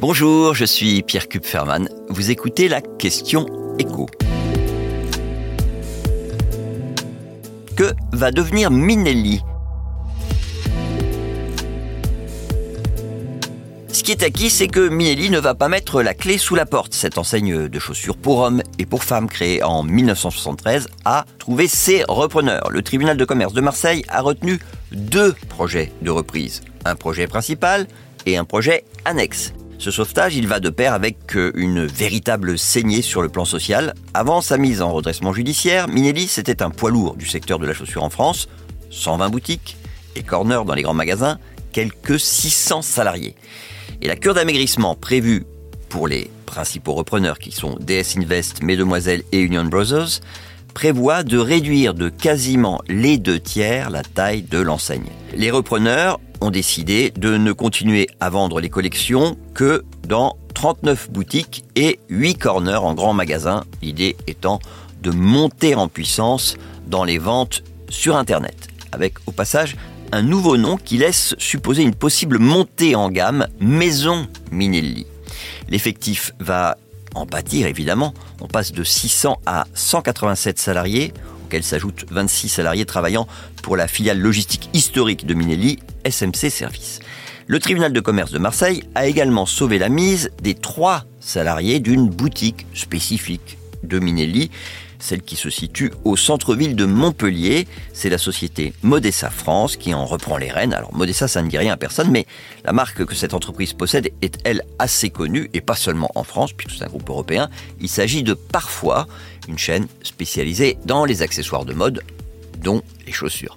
Bonjour, je suis Pierre Kupferman. Vous écoutez la question écho. Que va devenir Minelli? Ce qui est acquis, c'est que Minelli ne va pas mettre la clé sous la porte. Cette enseigne de chaussures pour hommes et pour femmes créée en 1973 a trouvé ses repreneurs. Le tribunal de commerce de Marseille a retenu deux projets de reprise. Un projet principal et un projet annexe. Ce sauvetage, il va de pair avec euh, une véritable saignée sur le plan social. Avant sa mise en redressement judiciaire, Minelli, c'était un poids lourd du secteur de la chaussure en France, 120 boutiques et corners dans les grands magasins, quelques 600 salariés. Et la cure d'amaigrissement prévue pour les principaux repreneurs qui sont DS Invest, Mesdemoiselles et Union Brothers prévoit de réduire de quasiment les deux tiers la taille de l'enseigne. Les repreneurs ont décidé de ne continuer à vendre les collections que dans 39 boutiques et 8 corners en grands magasins, l'idée étant de monter en puissance dans les ventes sur Internet, avec au passage un nouveau nom qui laisse supposer une possible montée en gamme Maison Minelli. L'effectif va en bâtir évidemment, on passe de 600 à 187 salariés, auxquels s'ajoutent 26 salariés travaillant pour la filiale logistique historique de Minelli, SMC Service. Le tribunal de commerce de Marseille a également sauvé la mise des trois salariés d'une boutique spécifique de Minelli, celle qui se situe au centre-ville de Montpellier. C'est la société Modessa France qui en reprend les rênes. Alors Modessa, ça ne dit rien à personne, mais la marque que cette entreprise possède est, elle, assez connue, et pas seulement en France, puisque c'est un groupe européen. Il s'agit de Parfois, une chaîne spécialisée dans les accessoires de mode, dont les chaussures.